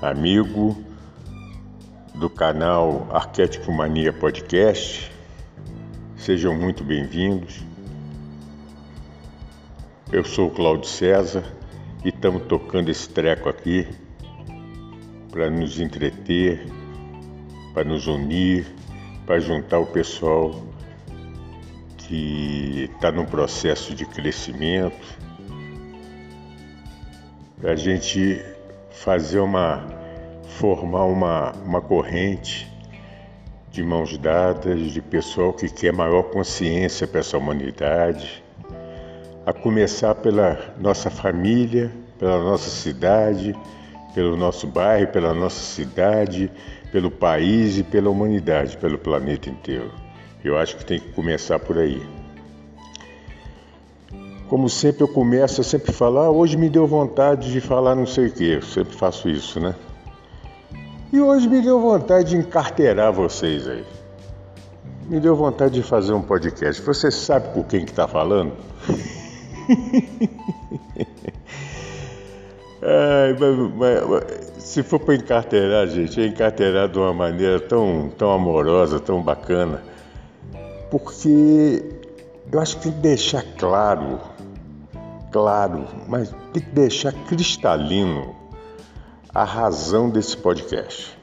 amigo do canal Arquétipo Mania Podcast. Sejam muito bem-vindos. Eu sou o Cláudio César e estamos tocando esse treco aqui para nos entreter, para nos unir, para juntar o pessoal que está num processo de crescimento, para a gente fazer uma formar uma, uma corrente de mãos dadas de pessoal que quer maior consciência para essa humanidade, a começar pela nossa família, pela nossa cidade, pelo nosso bairro, pela nossa cidade, pelo país e pela humanidade, pelo planeta inteiro. Eu acho que tem que começar por aí. Como sempre eu começo, eu sempre falo, ah, hoje me deu vontade de falar não sei o quê. Eu sempre faço isso, né? E hoje me deu vontade de encarteirar vocês aí. Me deu vontade de fazer um podcast. Você sabe com quem que tá falando? Ai, mas, mas, se for para encarteirar, gente, é encarteirar de uma maneira tão, tão amorosa, tão bacana. Porque eu acho que tem que deixar claro claro, mas tem que deixar cristalino a razão desse podcast.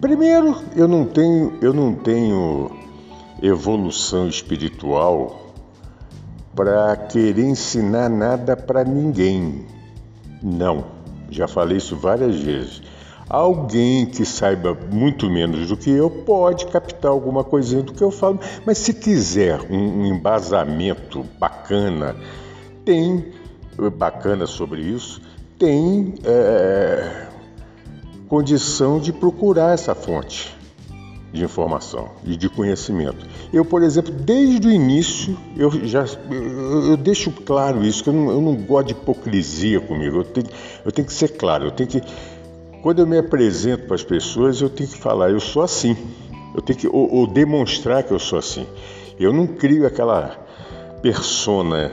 Primeiro, eu não tenho, eu não tenho evolução espiritual para querer ensinar nada para ninguém. Não, já falei isso várias vezes. Alguém que saiba muito menos do que eu pode captar alguma coisinha do que eu falo, mas se quiser um, embasamento bacana, tem bacana sobre isso, tem é, condição de procurar essa fonte de informação e de conhecimento. Eu, por exemplo, desde o início, eu já eu, eu deixo claro isso, que eu não, eu não gosto de hipocrisia comigo. Eu tenho, eu tenho que ser claro, eu tenho que quando eu me apresento para as pessoas, eu tenho que falar, eu sou assim. Eu tenho que ou, ou demonstrar que eu sou assim. Eu não crio aquela persona.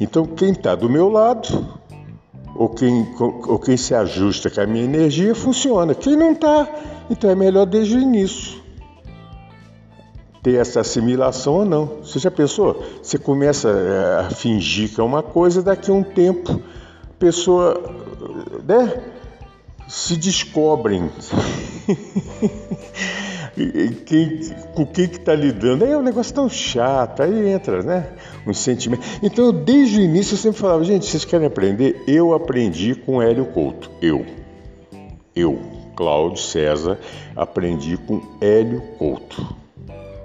Então, quem está do meu lado, ou quem, ou quem se ajusta com a minha energia, funciona. Quem não está, então é melhor desde o início ter essa assimilação ou não. Você já pensou? Você começa eh, a fingir que é uma coisa, daqui a um tempo, pessoa. Né? Se descobrem quem, com quem que está lidando. Aí é um negócio tão chato, aí entra, né? Um sentimento. Então, desde o início eu sempre falava, gente, vocês querem aprender? Eu aprendi com Hélio Couto. Eu. Eu, Cláudio César, aprendi com Hélio Couto.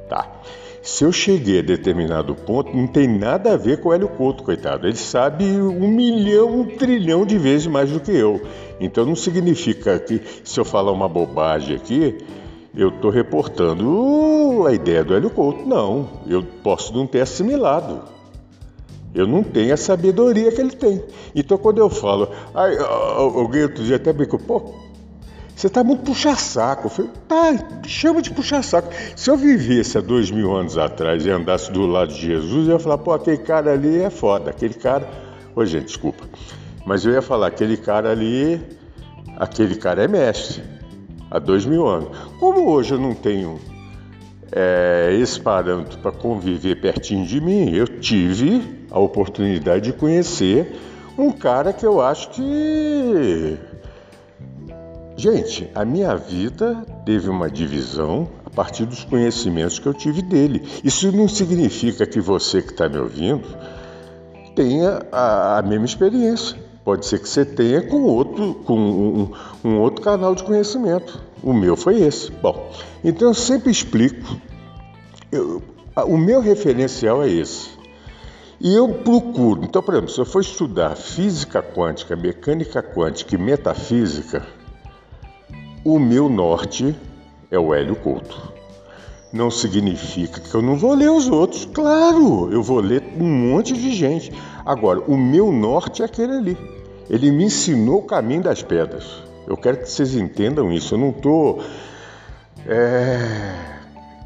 Tá. Se eu cheguei a determinado ponto, não tem nada a ver com o Hélio Couto, coitado. Ele sabe um milhão, um trilhão de vezes mais do que eu. Então não significa que se eu falar uma bobagem aqui, eu estou reportando a ideia do Hélio Couto. Não, eu posso não ter assimilado. Eu não tenho a sabedoria que ele tem. Então quando eu falo, ai, alguém outro dia até brincou, pô, você está muito puxa-saco. Eu falei, tá, chama de puxa-saco. Se eu vivesse há dois mil anos atrás e andasse do lado de Jesus, eu ia falar, pô, aquele cara ali é foda, aquele cara. Ô, gente, desculpa. Mas eu ia falar, aquele cara ali, aquele cara é mestre, há dois mil anos. Como hoje eu não tenho é, esse parâmetro para conviver pertinho de mim, eu tive a oportunidade de conhecer um cara que eu acho que. Gente, a minha vida teve uma divisão a partir dos conhecimentos que eu tive dele. Isso não significa que você que está me ouvindo tenha a, a mesma experiência. Pode ser que você tenha com outro, com um, um outro canal de conhecimento. O meu foi esse. Bom, então eu sempre explico. Eu, o meu referencial é esse. E eu procuro. Então, por exemplo, se eu for estudar física quântica, mecânica quântica e metafísica, o meu norte é o Hélio Couto. Não significa que eu não vou ler os outros. Claro, eu vou ler um monte de gente. Agora, o meu norte é aquele ali. Ele me ensinou o caminho das pedras. Eu quero que vocês entendam isso. Eu não estou. É...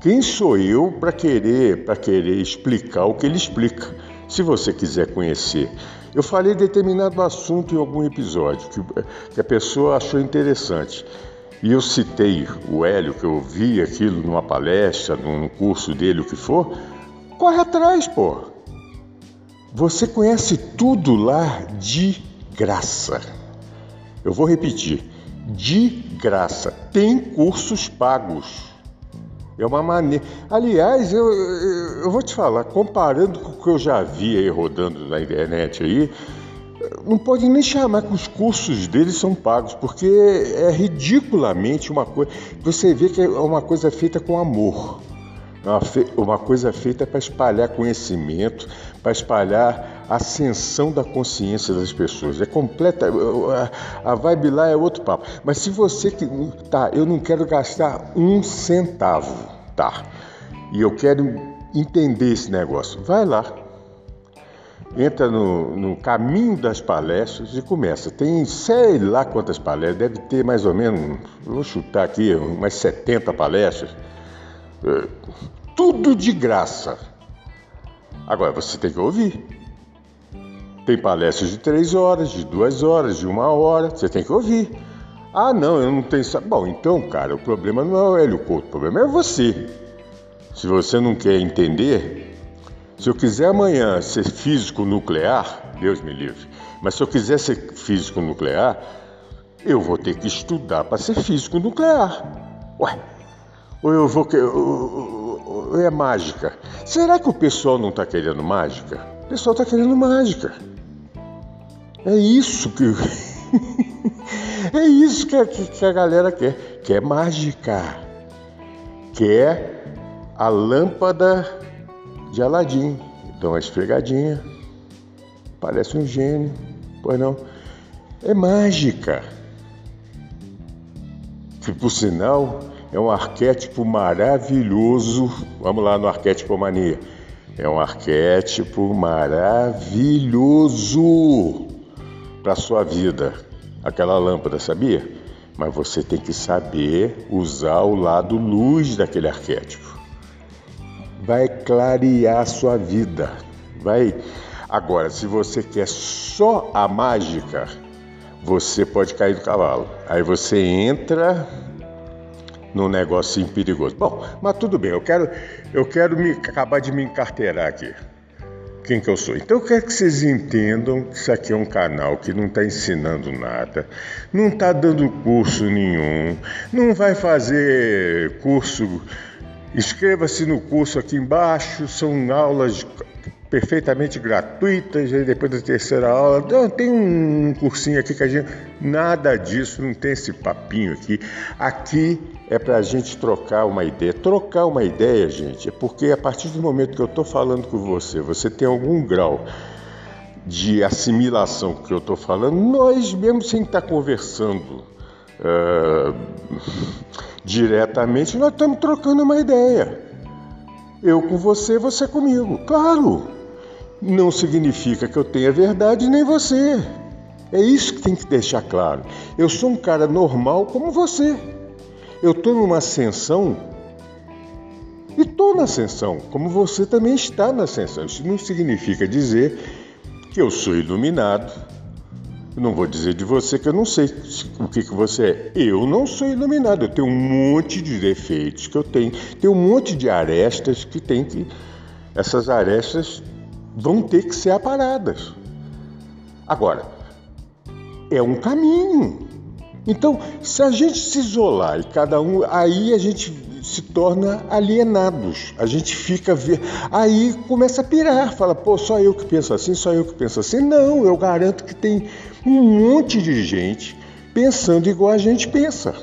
Quem sou eu para querer, para querer explicar o que ele explica? Se você quiser conhecer, eu falei determinado assunto em algum episódio que, que a pessoa achou interessante. E eu citei o Hélio, que eu vi aquilo numa palestra, num curso dele, o que for. Corre atrás, pô. Você conhece tudo lá de graça. Eu vou repetir: de graça. Tem cursos pagos. É uma maneira. Aliás, eu, eu, eu, vou te falar, comparando com o que eu já vi aí rodando na internet aí, não pode nem chamar que os cursos deles são pagos, porque é ridiculamente uma coisa. Você vê que é uma coisa feita com amor. Uma, fe... uma coisa feita para espalhar conhecimento, para espalhar ascensão da consciência das pessoas. É completa. A vibe lá é outro papo. Mas se você que. Tá, eu não quero gastar um centavo, tá? E eu quero entender esse negócio. Vai lá. Entra no, no caminho das palestras e começa. Tem sei lá quantas palestras, deve ter mais ou menos, vou chutar aqui, umas 70 palestras é, tudo de graça. Agora você tem que ouvir. Tem palestras de três horas, de duas horas, de uma hora, você tem que ouvir. Ah, não, eu não tenho. Bom, então, cara, o problema não é o Hélio Couto, o problema é você. Se você não quer entender, se eu quiser amanhã ser físico nuclear, Deus me livre, mas se eu quiser ser físico nuclear, eu vou ter que estudar para ser físico nuclear. Ué, ou eu vou. Ou é mágica. Será que o pessoal não está querendo mágica? O pessoal está querendo mágica. É isso que. é isso que a, que a galera quer. Quer mágica. Quer a lâmpada de Aladim. Então, uma esfregadinha. Parece um gênio. Pois não. É mágica. Que por sinal é um arquétipo maravilhoso. Vamos lá no arquétipo mania. É um arquétipo maravilhoso para sua vida. Aquela lâmpada, sabia? Mas você tem que saber usar o lado luz daquele arquétipo. Vai clarear sua vida. Vai. Agora, se você quer só a mágica, você pode cair do cavalo. Aí você entra num negocinho perigoso. Bom, mas tudo bem, eu quero, eu quero me, acabar de me encarteirar aqui. Quem que eu sou? Então eu quero que vocês entendam que isso aqui é um canal que não está ensinando nada, não está dando curso nenhum, não vai fazer curso. Inscreva-se no curso aqui embaixo, são aulas perfeitamente gratuitas, depois da terceira aula, não, tem um cursinho aqui que a gente. Nada disso, não tem esse papinho aqui. Aqui é para a gente trocar uma ideia. Trocar uma ideia, gente, é porque a partir do momento que eu estou falando com você, você tem algum grau de assimilação que eu estou falando, nós mesmo sem estar tá conversando uh, diretamente, nós estamos trocando uma ideia. Eu com você, você comigo. Claro, não significa que eu tenha verdade nem você. É isso que tem que deixar claro. Eu sou um cara normal como você. Eu estou numa ascensão e estou na ascensão, como você também está na ascensão. Isso não significa dizer que eu sou iluminado. Eu não vou dizer de você que eu não sei o que, que você é. Eu não sou iluminado. Eu tenho um monte de defeitos que eu tenho. Tenho um monte de arestas que tem que. Essas arestas vão ter que ser aparadas. Agora, é um caminho. Então, se a gente se isolar e cada um, aí a gente se torna alienados. A gente fica ver, aí começa a pirar, fala, pô, só eu que penso assim, só eu que penso assim. Não, eu garanto que tem um monte de gente pensando igual a gente pensa.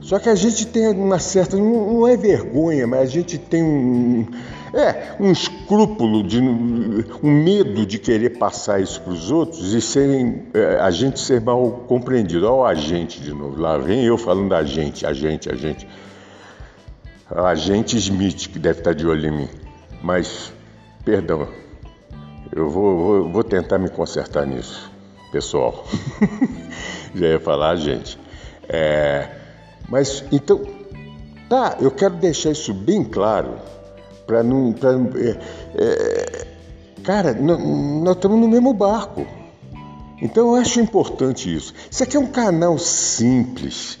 Só que a gente tem uma certa, não é vergonha, mas a gente tem um, é, um escrúpulo, de, um medo de querer passar isso para os outros e serem, é, a gente ser mal compreendido. Olha o agente de novo, lá vem eu falando da gente, a gente, a gente. A agente Smith, que deve estar de olho em mim. Mas, perdão, eu vou, vou, vou tentar me consertar nisso, pessoal. Já ia falar, gente. É, mas, então, tá, eu quero deixar isso bem claro para não. Pra, é, é, cara, nós estamos no mesmo barco. Então eu acho importante isso. Isso aqui é um canal simples,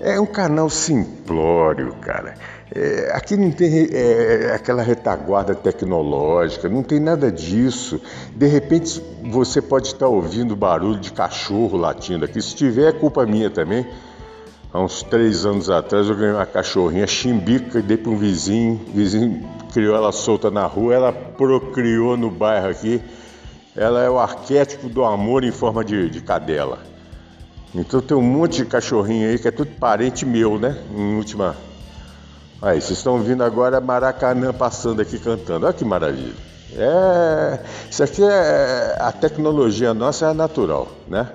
é um canal simplório, cara. É, aqui não tem é, aquela retaguarda tecnológica, não tem nada disso. De repente você pode estar ouvindo barulho de cachorro latindo aqui. Se tiver, é culpa minha também. Há uns três anos atrás eu ganhei uma cachorrinha chimbica e dei para um vizinho. O vizinho criou ela solta na rua, ela procriou no bairro aqui. Ela é o arquétipo do amor em forma de, de cadela. Então tem um monte de cachorrinho aí que é tudo parente meu, né? Em última. Aí, vocês estão ouvindo agora Maracanã passando aqui cantando. Olha que maravilha. É, isso aqui é a tecnologia nossa é natural, né?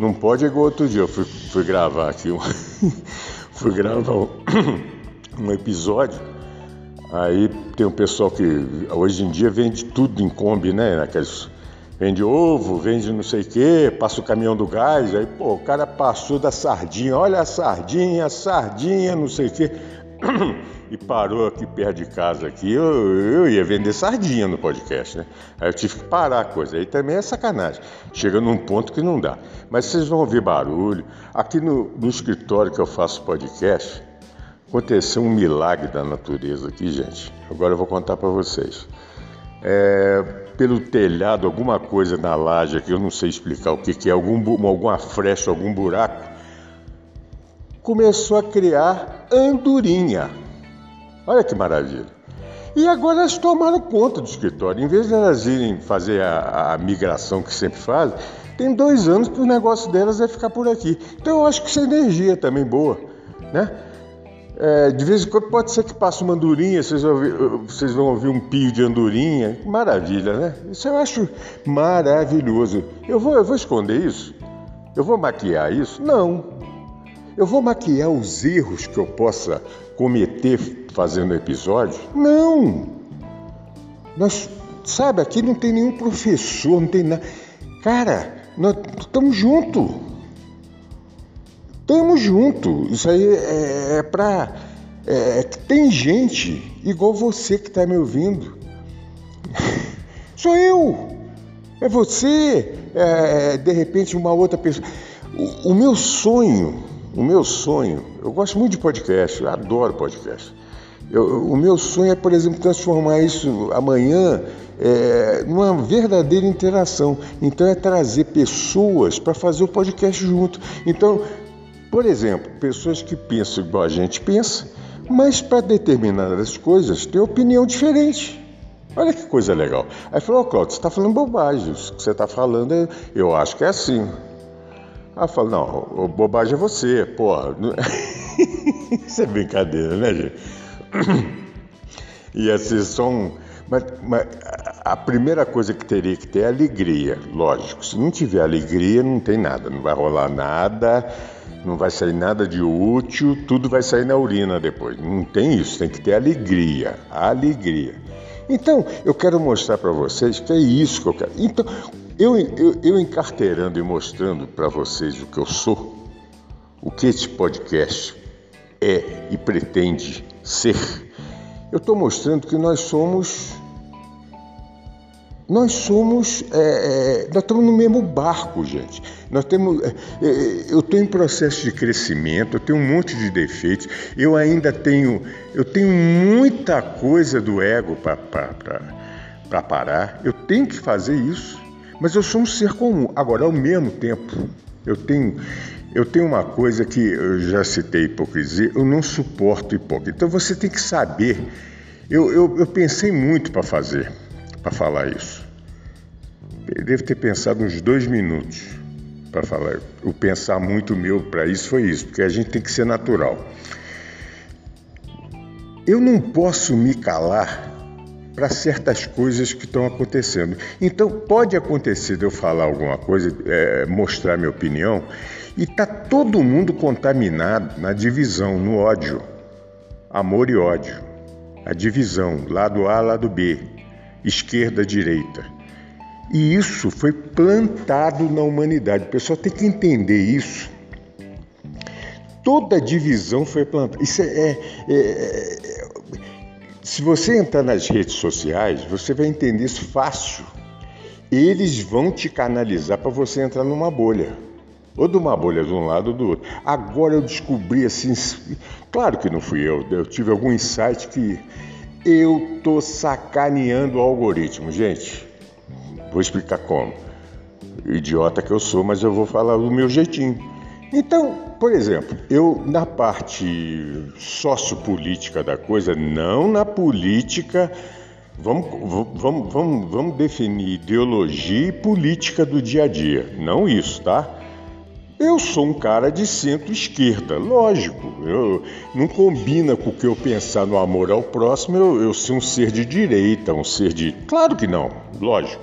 Não pode igual outro dia. Eu fui, fui gravar aqui um, fui gravar um, um episódio. Aí tem um pessoal que hoje em dia vende tudo em Kombi, né? Naqueles, vende ovo, vende não sei o quê, passa o caminhão do gás. Aí, pô, o cara passou da sardinha, olha a sardinha, sardinha, não sei o quê. e parou aqui perto de casa aqui, eu, eu ia vender sardinha no podcast, né? Aí eu tive que parar a coisa. Aí também é sacanagem. Chega num ponto que não dá. Mas vocês vão ouvir barulho. Aqui no, no escritório que eu faço podcast, aconteceu um milagre da natureza aqui, gente. Agora eu vou contar para vocês. É, pelo telhado, alguma coisa na laje aqui, eu não sei explicar o que, que é, algum, alguma frecha, algum buraco, começou a criar andorinha. Olha que maravilha. E agora elas tomaram conta do escritório. Em vez de elas irem fazer a, a migração que sempre fazem, tem dois anos que o negócio delas é ficar por aqui. Então eu acho que essa energia também boa, né? É, de vez em quando pode ser que passe uma andorinha, vocês vão, ouvir, vocês vão ouvir um pio de andorinha. Maravilha, né? Isso eu acho maravilhoso. Eu vou, eu vou esconder isso? Eu vou maquiar isso? Não. Eu vou maquiar os erros que eu possa cometer fazendo episódio? Não! Nós, sabe, aqui não tem nenhum professor, não tem nada. Cara, nós estamos juntos. Estamos juntos. Isso aí é, é para. É, tem gente igual você que está me ouvindo. Sou eu. É você. É, de repente, uma outra pessoa. O, o meu sonho o meu sonho, eu gosto muito de podcast, eu adoro podcast. Eu, o meu sonho é, por exemplo, transformar isso amanhã é, numa verdadeira interação. Então, é trazer pessoas para fazer o podcast junto. Então, por exemplo, pessoas que pensam igual a gente pensa, mas para determinadas coisas têm opinião diferente. Olha que coisa legal. Aí falou, oh, Cláudio, você está falando bobagem. O que você está falando, eu acho que é assim. Eu falo, não, bobagem é você, porra. Isso é brincadeira, né, gente? E assim, só um. Mas, mas, a primeira coisa que teria que ter é alegria, lógico. Se não tiver alegria, não tem nada, não vai rolar nada, não vai sair nada de útil, tudo vai sair na urina depois. Não tem isso, tem que ter alegria, alegria. Então, eu quero mostrar para vocês que é isso que eu quero. Então, eu, eu, eu encarteirando e mostrando para vocês o que eu sou, o que esse podcast é e pretende ser, eu estou mostrando que nós somos. Nós somos. É, é, nós estamos no mesmo barco, gente. Nós temos. É, é eu estou em processo de crescimento, eu tenho um monte de defeitos, eu ainda tenho. Eu tenho muita coisa do ego para parar. Eu tenho que fazer isso. Mas eu sou um ser comum. Agora, ao mesmo tempo, eu tenho, eu tenho uma coisa que eu já citei hipocrisia, eu não suporto hipócrita. Então você tem que saber. Eu, eu, eu pensei muito para fazer, para falar isso. Eu devo ter pensado uns dois minutos para falar. O pensar muito meu para isso foi isso, porque a gente tem que ser natural. Eu não posso me calar para certas coisas que estão acontecendo. Então pode acontecer de eu falar alguma coisa, é, mostrar minha opinião, e tá todo mundo contaminado na divisão, no ódio, amor e ódio, a divisão, lado A, lado B, esquerda, direita. E isso foi plantado na humanidade. O pessoal tem que entender isso. Toda divisão foi plantada. Isso é, é, é, se você entrar nas redes sociais, você vai entender isso fácil. Eles vão te canalizar para você entrar numa bolha. Ou de uma bolha de um lado ou do outro. Agora eu descobri assim. Claro que não fui eu, eu tive algum insight que eu tô sacaneando o algoritmo. Gente, vou explicar como. Idiota que eu sou, mas eu vou falar do meu jeitinho. Então, por exemplo, eu na parte sociopolítica da coisa, não na política, vamos, vamos, vamos, vamos definir ideologia e política do dia a dia, não isso, tá? Eu sou um cara de centro-esquerda, lógico. Eu, não combina com o que eu pensar no amor ao próximo, eu, eu ser um ser de direita, um ser de. Claro que não, lógico.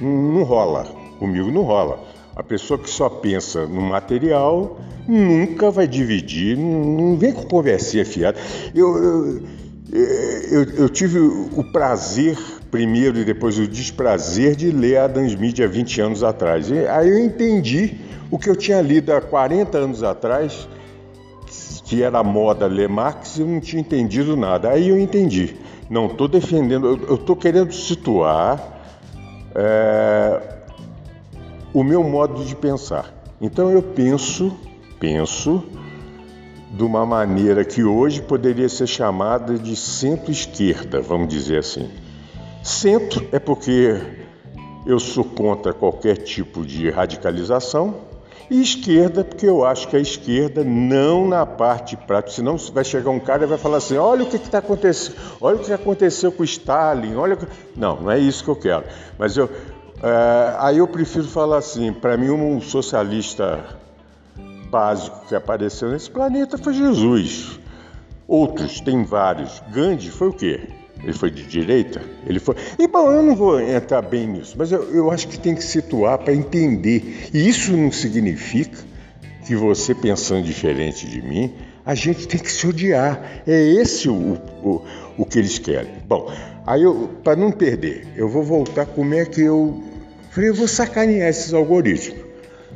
Não, não rola. Comigo não rola. A pessoa que só pensa no material nunca vai dividir, não, vem com conversinha fiada. Eu, eu, eu, eu, tive o prazer, primeiro e depois o desprazer, de ler Smith há 20 anos atrás. E aí eu entendi o que eu tinha lido há 40 anos atrás, que era moda ler Marx, eu não tinha entendido nada. Aí eu entendi. Não estou defendendo, eu estou querendo situar é, o meu modo de pensar. Então eu penso, penso de uma maneira que hoje poderia ser chamada de centro-esquerda, vamos dizer assim. Centro é porque eu sou contra qualquer tipo de radicalização, e esquerda, porque eu acho que a esquerda não na parte prática, senão vai chegar um cara e vai falar assim: olha o que está acontecendo, olha o que aconteceu com Stalin, olha. Não, não é isso que eu quero. Mas eu, é, aí eu prefiro falar assim: para mim, um socialista básico que apareceu nesse planeta foi Jesus. Outros, tem vários. Gandhi foi o quê? Ele foi de direita? Ele foi. E bom, eu não vou entrar bem nisso, mas eu, eu acho que tem que situar para entender. E isso não significa que você pensando diferente de mim, a gente tem que se odiar. É esse o, o, o que eles querem. Bom, aí eu, para não perder, eu vou voltar como é que eu. Eu vou sacanear esses algoritmos.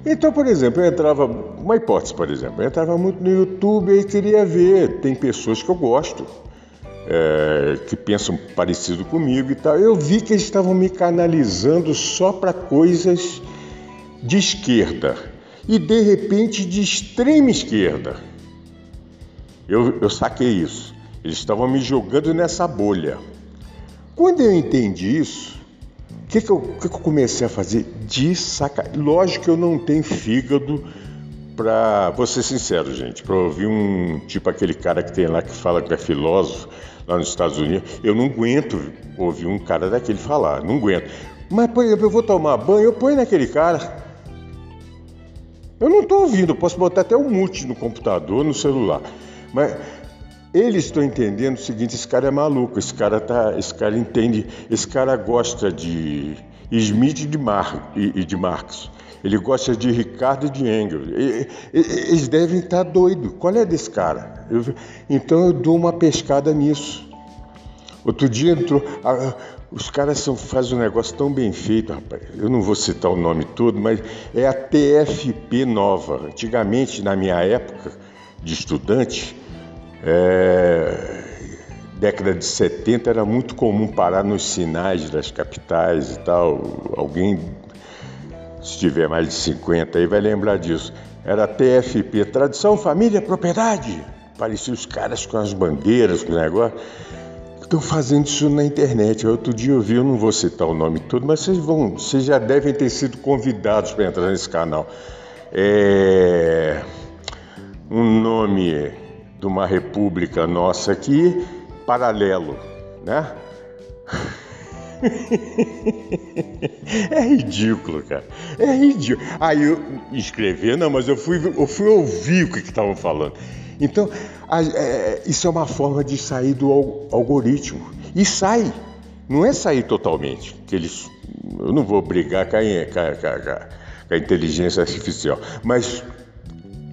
Então, por exemplo, eu entrava, uma hipótese, por exemplo, eu entrava muito no YouTube e queria ver, tem pessoas que eu gosto é, que pensam parecido comigo e tal. Eu vi que eles estavam me canalizando só para coisas de esquerda e de repente de extrema esquerda. Eu, eu saquei isso. Eles estavam me jogando nessa bolha. Quando eu entendi isso, o que, que, eu, que, eu comecei a fazer? De saca. Lógico que eu não tenho fígado para. Vou ser sincero, gente, para ouvir um. Tipo aquele cara que tem lá que fala que é filósofo lá nos Estados Unidos, eu não aguento ouvir um cara daquele falar, não aguento. Mas, por exemplo, eu vou tomar banho, eu ponho naquele cara. Eu não estou ouvindo, posso botar até um mute no computador, no celular. Mas eles estão entendendo o seguinte: esse cara é maluco, esse cara, tá, esse cara entende, esse cara gosta de Smith e de, Mar, e, e de Marx. Ele gosta de Ricardo e de Engels. Eles devem estar doidos. Qual é desse cara? Eu, então eu dou uma pescada nisso. Outro dia entrou. os caras são, fazem um negócio tão bem feito, rapaz. Eu não vou citar o nome todo, mas é a TFP nova. Antigamente, na minha época de estudante, é, década de 70 era muito comum parar nos sinais das capitais e tal. Alguém se tiver mais de 50 aí vai lembrar disso. Era TFP, Tradição, Família, Propriedade. Parecia os caras com as bandeiras, com o negócio. Estão fazendo isso na internet. Outro dia eu vi, eu não vou citar o nome todo, mas vocês vão, vocês já devem ter sido convidados para entrar nesse canal. É um nome de uma república nossa aqui, paralelo, né? é ridículo, cara. É ridículo. Aí eu escrever, não, mas eu fui, eu fui ouvir o que estavam falando. Então, a, é, isso é uma forma de sair do algoritmo. E sai. Não é sair totalmente, que eles. Eu não vou brigar com a, com a, com a inteligência artificial, mas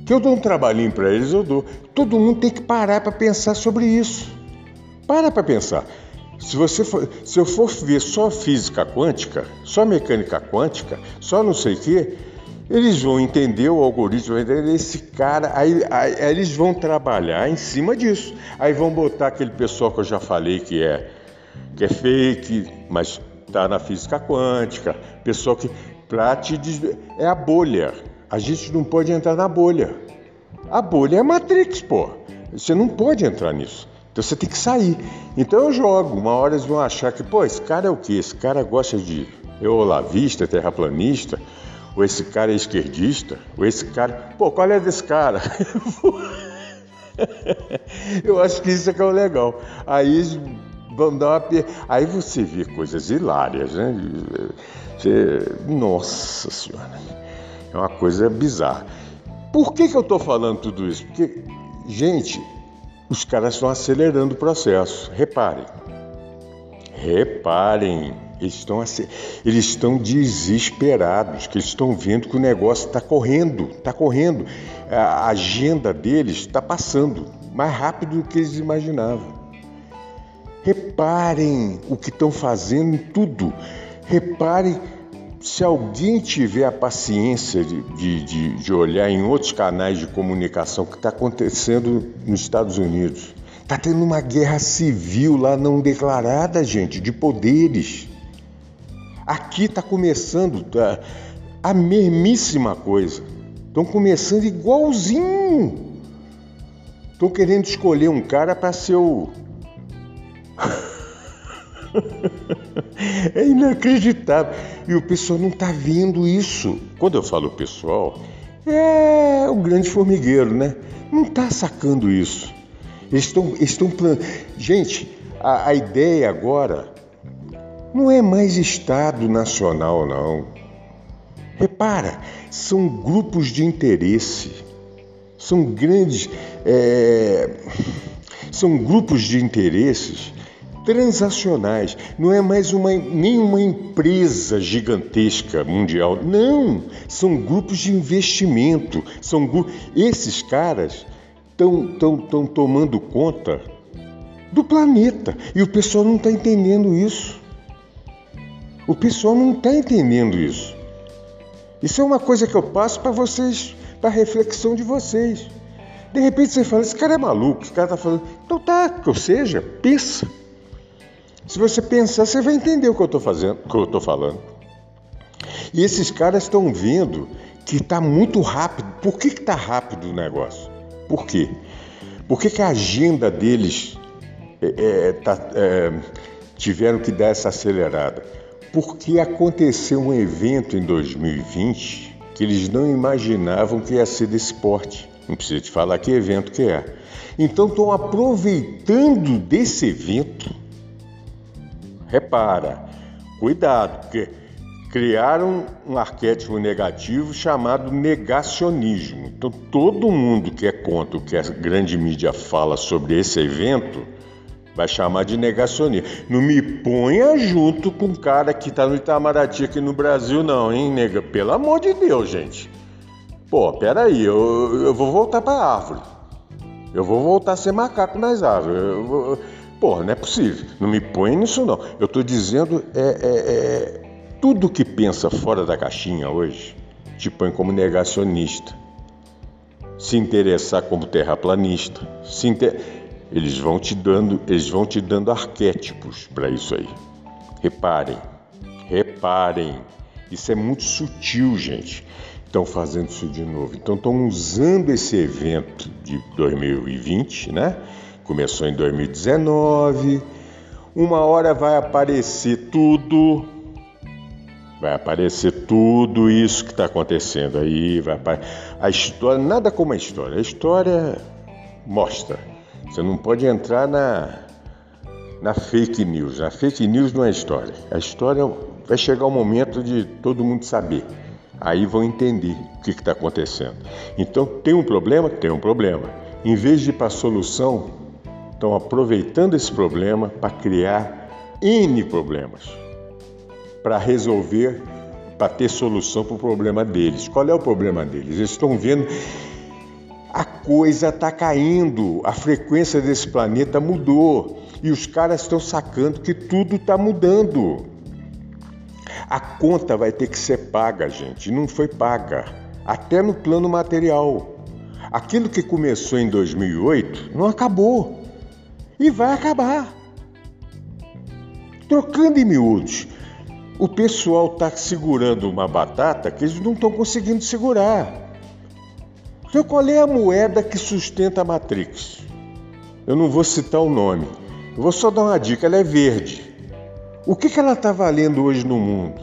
que eu dou um trabalhinho para eles, eu dou. Todo mundo tem que parar para pensar sobre isso. Para para pensar. Se, você for, se eu for ver só física quântica, só mecânica quântica, só não sei o quê, eles vão entender o algoritmo, esse cara, aí, aí, aí, eles vão trabalhar em cima disso. Aí vão botar aquele pessoal que eu já falei que é, que é fake, mas está na física quântica, pessoal que pra te é a bolha. A gente não pode entrar na bolha. A bolha é a Matrix, pô. Você não pode entrar nisso. Então você tem que sair. Então eu jogo. Uma hora eles vão achar que, pô, esse cara é o quê? Esse cara gosta de eolavista, terraplanista ou esse cara é esquerdista, ou esse cara. Pô, qual é desse cara? Eu acho que isso é que é o legal. Aí vão dar uma. Aí você vê coisas hilárias, né? Você... Nossa Senhora. É uma coisa bizarra. Por que, que eu estou falando tudo isso? Porque, gente, os caras estão acelerando o processo. Reparem. Reparem. Eles estão, eles estão desesperados, que eles estão vendo que o negócio está correndo, está correndo. A agenda deles está passando mais rápido do que eles imaginavam. Reparem o que estão fazendo em tudo. Reparem se alguém tiver a paciência de, de, de olhar em outros canais de comunicação que está acontecendo nos Estados Unidos. Está tendo uma guerra civil lá não declarada, gente, de poderes. Aqui está começando tá, a mesmíssima coisa. Estão começando igualzinho. Estão querendo escolher um cara para ser o. é inacreditável. E o pessoal não está vendo isso. Quando eu falo pessoal, é o grande formigueiro, né? Não está sacando isso. Eles estão. Estão. Gente, a, a ideia agora não é mais Estado nacional, não. Repara, são grupos de interesse, são grandes. É, são grupos de interesses transacionais. Não é mais uma, nenhuma empresa gigantesca mundial. Não! São grupos de investimento. São Esses caras estão tomando conta do planeta. E o pessoal não está entendendo isso. O pessoal não está entendendo isso. Isso é uma coisa que eu passo para vocês, para reflexão de vocês. De repente você fala, esse cara é maluco, esse cara está falando. Então tá, ou seja, pensa. Se você pensar, você vai entender o que eu estou fazendo, o que eu estou falando. E esses caras estão vendo que está muito rápido. Por que está rápido o negócio? Por quê? Por que, que a agenda deles é, é, tá, é, tiveram que dar essa acelerada? porque aconteceu um evento em 2020 que eles não imaginavam que ia ser desse porte. Não precisa te falar que evento que é. Então estão aproveitando desse evento. Repara, cuidado, porque criaram um arquétipo negativo chamado negacionismo. Então todo mundo que é contra o que a grande mídia fala sobre esse evento Vai chamar de negacionista. Não me ponha junto com o cara que tá no Itamaraty aqui no Brasil, não, hein, nega? Pelo amor de Deus, gente. Pô, peraí, eu, eu vou voltar pra árvore. Eu vou voltar a ser macaco nas árvores. Eu vou... Pô, não é possível. Não me põe nisso, não. Eu tô dizendo, é, é, é... tudo que pensa fora da caixinha hoje te põe como negacionista. Se interessar como terraplanista. Se inter... Eles vão te dando, eles vão te dando arquétipos para isso aí. Reparem, reparem. Isso é muito sutil, gente. Estão fazendo isso de novo. Então estão usando esse evento de 2020, né? Começou em 2019. Uma hora vai aparecer tudo. Vai aparecer tudo isso que está acontecendo aí. Vai A história, nada como a história. A história mostra você não pode entrar na, na fake news. A fake news não é história. A história vai chegar o momento de todo mundo saber. Aí vão entender o que está acontecendo. Então, tem um problema? Tem um problema. Em vez de ir para a solução, estão aproveitando esse problema para criar N problemas para resolver, para ter solução para o problema deles. Qual é o problema deles? Eles estão vendo a coisa está caindo, a frequência desse planeta mudou e os caras estão sacando que tudo está mudando. A conta vai ter que ser paga, gente, não foi paga, até no plano material. Aquilo que começou em 2008 não acabou e vai acabar. Trocando em miúdos, o pessoal está segurando uma batata que eles não estão conseguindo segurar. Então, qual é a moeda que sustenta a Matrix? Eu não vou citar o nome, eu vou só dar uma dica: ela é verde. O que, que ela está valendo hoje no mundo?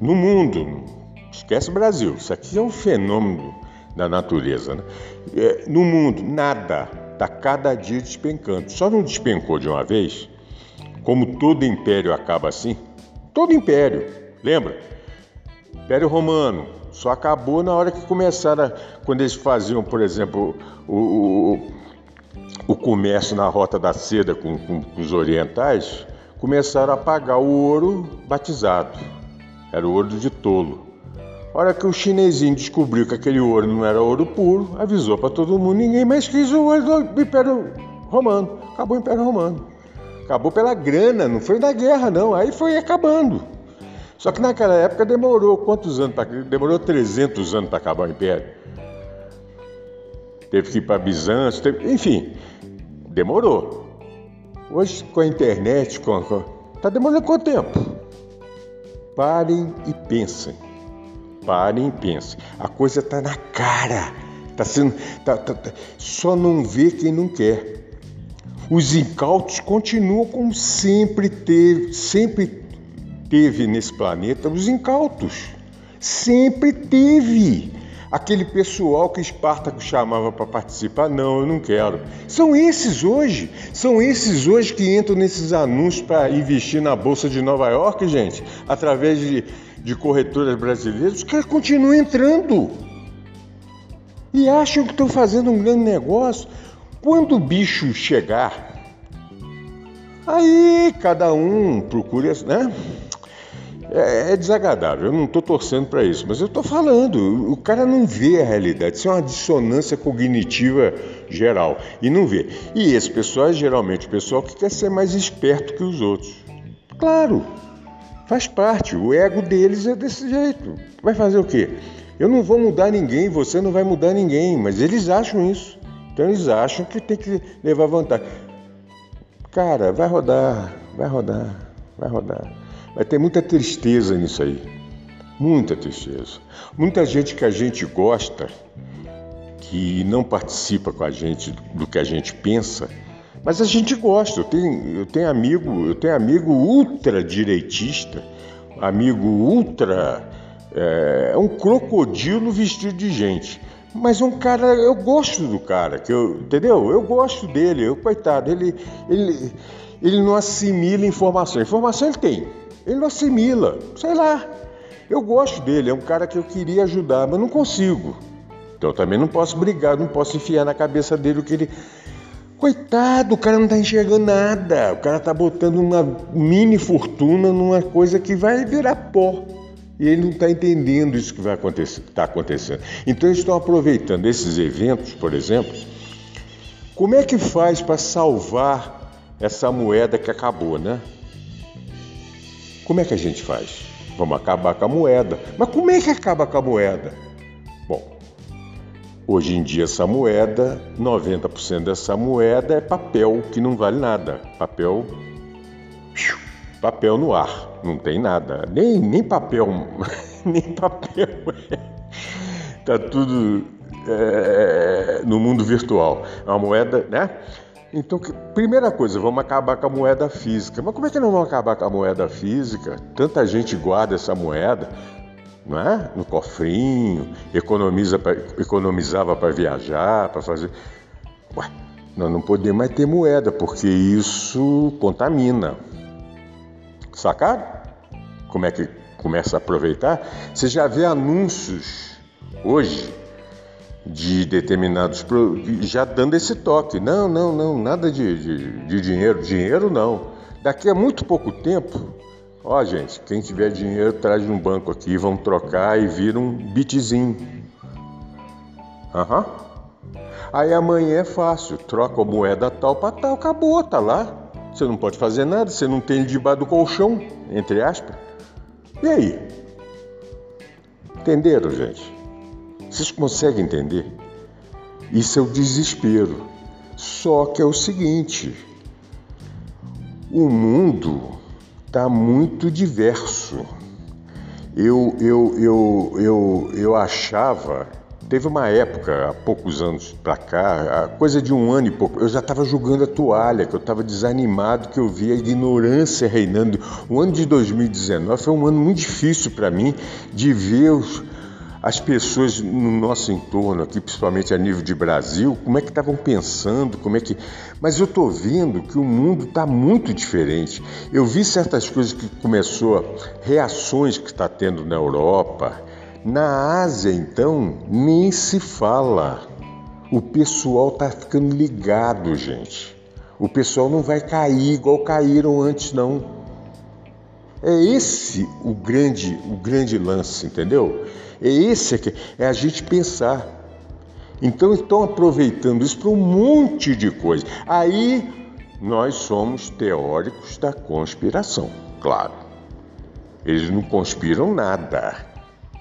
No mundo, esquece o Brasil, isso aqui é um fenômeno da natureza. Né? É, no mundo, nada, está cada dia despencando. Só não despencou de uma vez, como todo império acaba assim. Todo império, lembra? Império Romano, só acabou na hora que começaram, a, quando eles faziam, por exemplo, o, o, o comércio na Rota da Seda com, com, com os orientais, começaram a pagar o ouro batizado. Era o ouro de tolo. A hora que o chinesinho descobriu que aquele ouro não era ouro puro, avisou para todo mundo, ninguém mais quis o ouro do Império Romano. Acabou o Império Romano. Acabou pela grana, não foi da guerra não, aí foi acabando. Só que naquela época demorou quantos anos? Demorou 300 anos para acabar o Império. Teve que ir para Bizâncio, teve, enfim, demorou. Hoje com a internet, com, com, tá demorando quanto tempo? Parem e pensem. Parem e pensem. A coisa está na cara. Tá sendo, tá, tá, tá, só não vê quem não quer. Os incautos continuam como sempre teve, sempre teve nesse planeta os incautos. Sempre teve. Aquele pessoal que Espartaco chamava para participar, não, eu não quero. São esses hoje, são esses hoje que entram nesses anúncios para investir na Bolsa de Nova York, gente, através de, de corretoras brasileiras. Os caras continuam entrando e acham que estão fazendo um grande negócio. Quando o bicho chegar, aí cada um procura, né? É, é desagradável, eu não estou torcendo para isso, mas eu estou falando, o cara não vê a realidade, isso é uma dissonância cognitiva geral, e não vê. E esse pessoal é geralmente o pessoal que quer ser mais esperto que os outros. Claro, faz parte, o ego deles é desse jeito. Vai fazer o quê? Eu não vou mudar ninguém, você não vai mudar ninguém, mas eles acham isso. Então eles acham que tem que levar vantagem. Cara, vai rodar, vai rodar, vai rodar. Vai ter muita tristeza nisso aí. Muita tristeza. Muita gente que a gente gosta, que não participa com a gente do que a gente pensa, mas a gente gosta. Eu tenho, eu tenho amigo, eu tenho amigo ultra-direitista, amigo ultra. É, é um crocodilo vestido de gente. Mas um cara, eu gosto do cara, que eu, entendeu? Eu gosto dele, eu, coitado, ele, ele, ele não assimila informação. Informação ele tem, ele não assimila, sei lá. Eu gosto dele, é um cara que eu queria ajudar, mas não consigo. Então eu também não posso brigar, não posso enfiar na cabeça dele o que ele. Coitado, o cara não está enxergando nada. O cara está botando uma mini fortuna numa coisa que vai virar pó. E ele não está entendendo isso que vai acontecer, está acontecendo. Então eles estão aproveitando esses eventos, por exemplo. Como é que faz para salvar essa moeda que acabou, né? Como é que a gente faz? Vamos acabar com a moeda. Mas como é que acaba com a moeda? Hoje em dia essa moeda, 90% dessa moeda é papel que não vale nada. Papel papel no ar, não tem nada, nem, nem papel, nem papel. tá tudo é, no mundo virtual. É uma moeda, né? Então, primeira coisa, vamos acabar com a moeda física. Mas como é que não vamos acabar com a moeda física? Tanta gente guarda essa moeda, não é? No cofrinho, economiza pra, economizava para viajar, para fazer. Ué, nós não podemos mais ter moeda, porque isso contamina. Sacaram? Como é que começa a aproveitar? Você já vê anúncios hoje de determinados já dando esse toque. Não, não, não, nada de, de, de dinheiro. Dinheiro não. Daqui a muito pouco tempo, ó gente, quem tiver dinheiro traz no banco aqui, vão trocar e vira um bitzinho. Aham. Uhum. Aí amanhã é fácil, troca a moeda tal para tal, acabou, tá lá. Você não pode fazer nada, você não tem debaixo do colchão, entre aspas. E aí? Entenderam, gente? Vocês conseguem entender? Isso é o desespero. Só que é o seguinte: o mundo está muito diverso. Eu, eu, eu, eu, eu achava Teve uma época, há poucos anos para cá, coisa de um ano e pouco, eu já estava jogando a toalha, que eu estava desanimado, que eu via a ignorância reinando. O ano de 2019 foi um ano muito difícil para mim de ver os, as pessoas no nosso entorno aqui, principalmente a nível de Brasil, como é que estavam pensando, como é que. Mas eu estou vendo que o mundo está muito diferente. Eu vi certas coisas que começou, reações que está tendo na Europa na Ásia, então, nem se fala. O pessoal tá ficando ligado, gente. O pessoal não vai cair igual caíram antes, não. É esse o grande, o grande lance, entendeu? É esse que é a gente pensar. Então estão aproveitando isso para um monte de coisa. Aí nós somos teóricos da conspiração, claro. Eles não conspiram nada.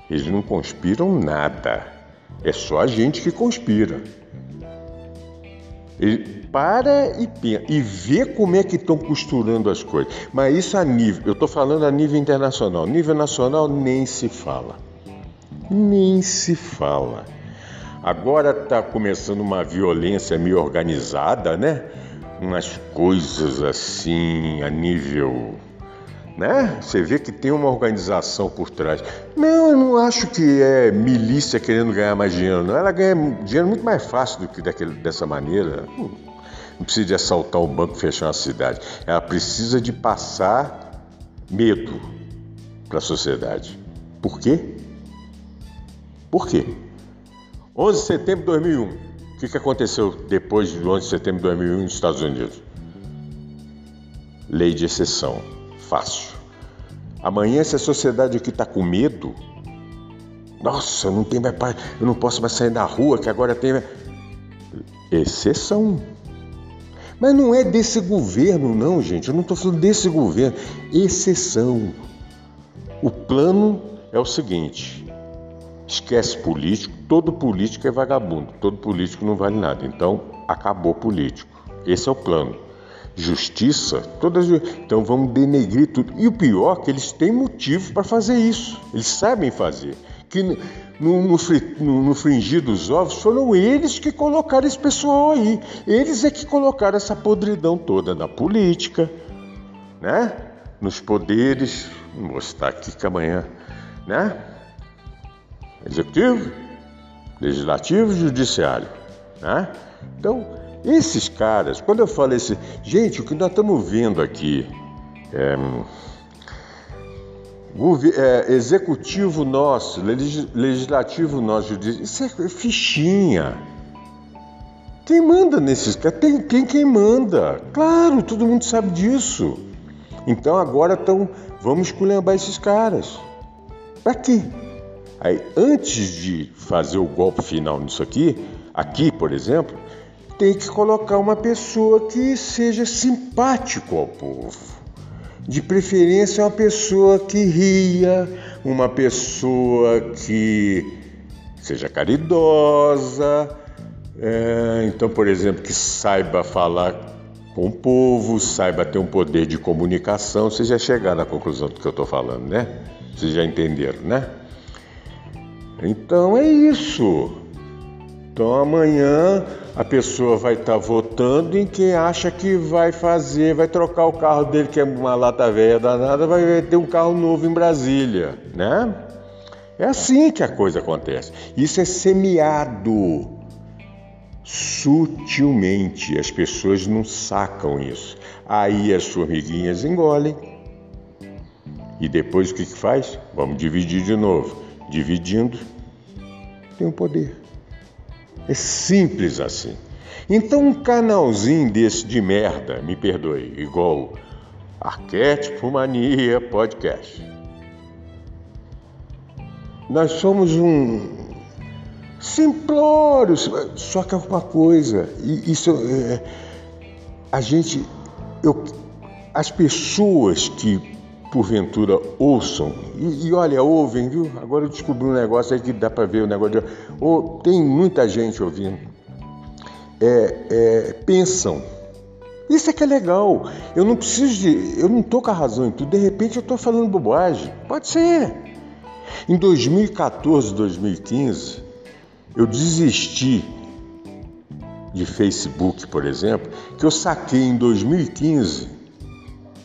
Eles não conspiram nada. É só a gente que conspira. Ele para e pensa e vê como é que estão costurando as coisas. Mas isso a nível, eu estou falando a nível internacional. Nível nacional nem se fala. Nem se fala. Agora está começando uma violência meio organizada, né? Umas coisas assim a nível né? Você vê que tem uma organização por trás. Não, eu não acho que é milícia querendo ganhar mais dinheiro, não. Ela ganha dinheiro muito mais fácil do que daquele, dessa maneira. Não precisa de assaltar um banco e fechar uma cidade. Ela precisa de passar medo para a sociedade. Por quê? Por quê? 11 de setembro de 2001. O que, que aconteceu depois de 11 de setembro de 2001 nos Estados Unidos? Lei de exceção fácil. Amanhã, se a sociedade aqui está com medo, nossa, não tem mais eu não posso mais sair da rua, que agora tem. Exceção. Mas não é desse governo, não, gente. Eu não estou falando desse governo. Exceção. O plano é o seguinte: esquece político, todo político é vagabundo, todo político não vale nada. Então, acabou político. Esse é o plano justiça, todas então vamos denegrir tudo. E o pior é que eles têm motivo para fazer isso. Eles sabem fazer. Que no, no, no, no fringir dos ovos foram eles que colocaram esse pessoal aí. Eles é que colocaram essa podridão toda na política, né? Nos poderes. Vou mostrar aqui que amanhã, né? Executivo, legislativo, judiciário, né? Então esses caras, quando eu falo esse. Gente, o que nós estamos vendo aqui. É, é, executivo nosso, legislativo nosso, isso é fichinha. Quem manda nesses caras? Tem quem quem manda. Claro, todo mundo sabe disso. Então agora estão, vamos esculhambar esses caras. Para quê? Aí, antes de fazer o golpe final nisso aqui, aqui, por exemplo, tem que colocar uma pessoa que seja simpático ao povo. De preferência, uma pessoa que ria, uma pessoa que seja caridosa. É, então, por exemplo, que saiba falar com o povo, saiba ter um poder de comunicação. Vocês já chegaram à conclusão do que eu estou falando, né? Vocês já entenderam, né? Então é isso. Então amanhã a pessoa vai estar tá votando em quem acha que vai fazer, vai trocar o carro dele, que é uma lata velha danada, vai ter um carro novo em Brasília, né? É assim que a coisa acontece. Isso é semeado sutilmente. As pessoas não sacam isso. Aí as formiguinhas engolem. E depois o que, que faz? Vamos dividir de novo. Dividindo, tem o poder. É simples assim. Então, um canalzinho desse de merda, me perdoe, igual Arquétipo Mania Podcast. Nós somos um simplório, só que é uma coisa, e isso é, a gente, eu, as pessoas que porventura ouçam, e, e, olha, ouvem, viu? Agora eu descobri um negócio aí que dá para ver o negócio de. Oh, tem muita gente ouvindo. É, é, pensam. Isso é que é legal. Eu não preciso de. Eu não estou com a razão em tudo. De repente eu estou falando bobagem. Pode ser. Em 2014, 2015, eu desisti de Facebook, por exemplo, que eu saquei em 2015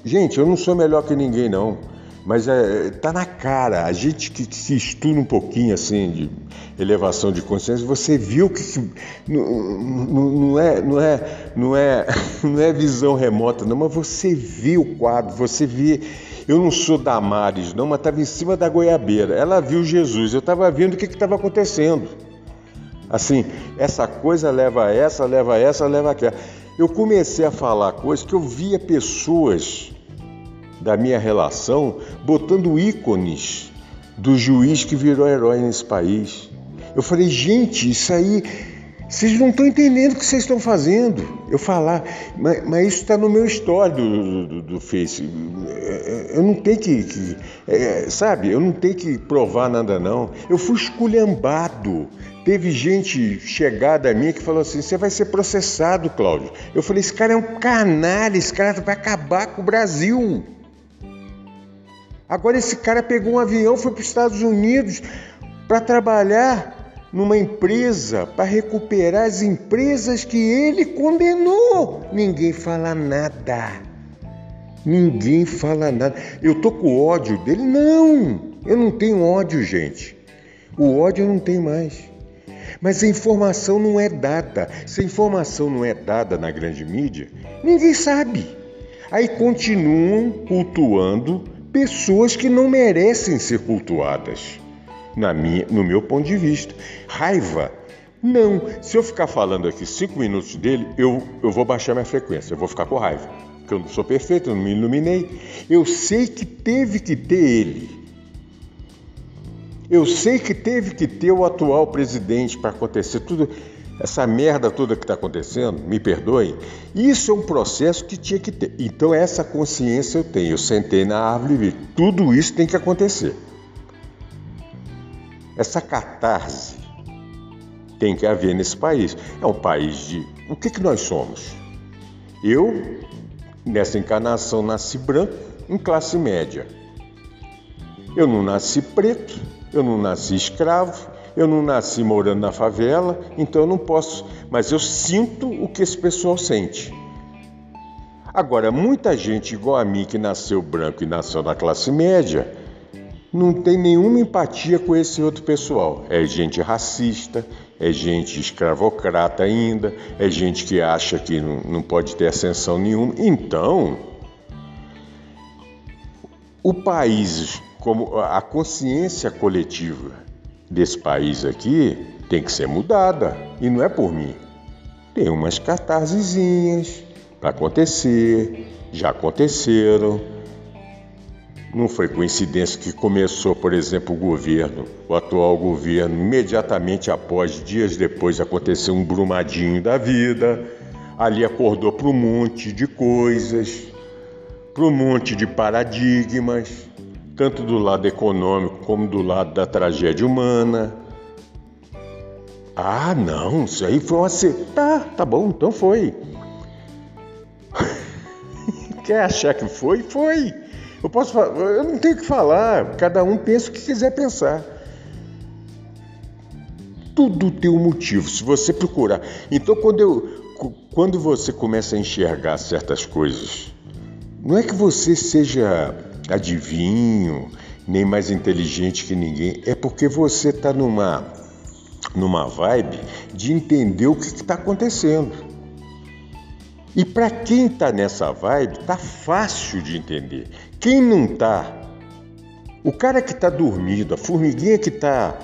Gente, eu não sou melhor que ninguém, não. Mas é, tá na cara. A gente que se estuda um pouquinho assim de elevação de consciência, você viu que, que não, não, é, não, é, não, é, não é visão remota, não, mas você vê o quadro, você vê. Eu não sou Damares, não, mas estava em cima da goiabeira. Ela viu Jesus, eu estava vendo o que estava acontecendo. Assim, essa coisa leva a essa, leva a essa, leva aquela. Eu comecei a falar coisas que eu via pessoas da minha relação botando ícones do juiz que virou herói nesse país. Eu falei, gente, isso aí, vocês não estão entendendo o que vocês estão fazendo. Eu falar, mas, mas isso está no meu histórico do, do, do, Face. Eu não tenho que, que é, sabe, eu não tenho que provar nada não. Eu fui esculhambado. Teve gente chegada a mim que falou assim: você vai ser processado, Cláudio. Eu falei: esse cara é um canalha, esse cara vai acabar com o Brasil. Agora esse cara pegou um avião, foi para os Estados Unidos para trabalhar numa empresa, para recuperar as empresas que ele condenou. Ninguém fala nada. Ninguém fala nada. Eu tô com ódio dele? Não, eu não tenho ódio, gente. O ódio eu não tenho mais. Mas a informação não é dada. Se a informação não é dada na grande mídia, ninguém sabe. Aí continuam cultuando pessoas que não merecem ser cultuadas, na minha, no meu ponto de vista. Raiva? Não. Se eu ficar falando aqui cinco minutos dele, eu, eu vou baixar minha frequência, eu vou ficar com raiva. Porque eu não sou perfeito, eu não me iluminei. Eu sei que teve que ter ele. Eu sei que teve que ter o atual presidente para acontecer tudo essa merda toda que está acontecendo, me perdoem, isso é um processo que tinha que ter. Então, essa consciência eu tenho. Eu sentei na árvore e vi, tudo isso tem que acontecer. Essa catarse tem que haver nesse país. É um país de. O que, que nós somos? Eu, nessa encarnação, nasci branco, em classe média. Eu não nasci preto, eu não nasci escravo, eu não nasci morando na favela, então eu não posso, mas eu sinto o que esse pessoal sente. Agora, muita gente igual a mim que nasceu branco e nasceu na classe média, não tem nenhuma empatia com esse outro pessoal. É gente racista, é gente escravocrata ainda, é gente que acha que não, não pode ter ascensão nenhuma. Então, o país, como a consciência coletiva desse país aqui tem que ser mudada e não é por mim. Tem umas catarsezinhas para acontecer, já aconteceram. Não foi coincidência que começou, por exemplo, o governo, o atual governo, imediatamente após, dias depois, aconteceu um brumadinho da vida. Ali acordou para um monte de coisas, para um monte de paradigmas tanto do lado econômico como do lado da tragédia humana. Ah, não, isso aí foi um acerto. Tá, tá bom, então foi. Quer achar que foi? Foi. Eu posso falar, eu não tenho que falar, cada um pensa o que quiser pensar. Tudo tem um motivo, se você procurar. Então, quando, eu, quando você começa a enxergar certas coisas, não é que você seja adivinho, nem mais inteligente que ninguém. É porque você está numa, numa vibe de entender o que está acontecendo. E para quem está nessa vibe, tá fácil de entender. Quem não tá, o cara que está dormindo, a formiguinha que está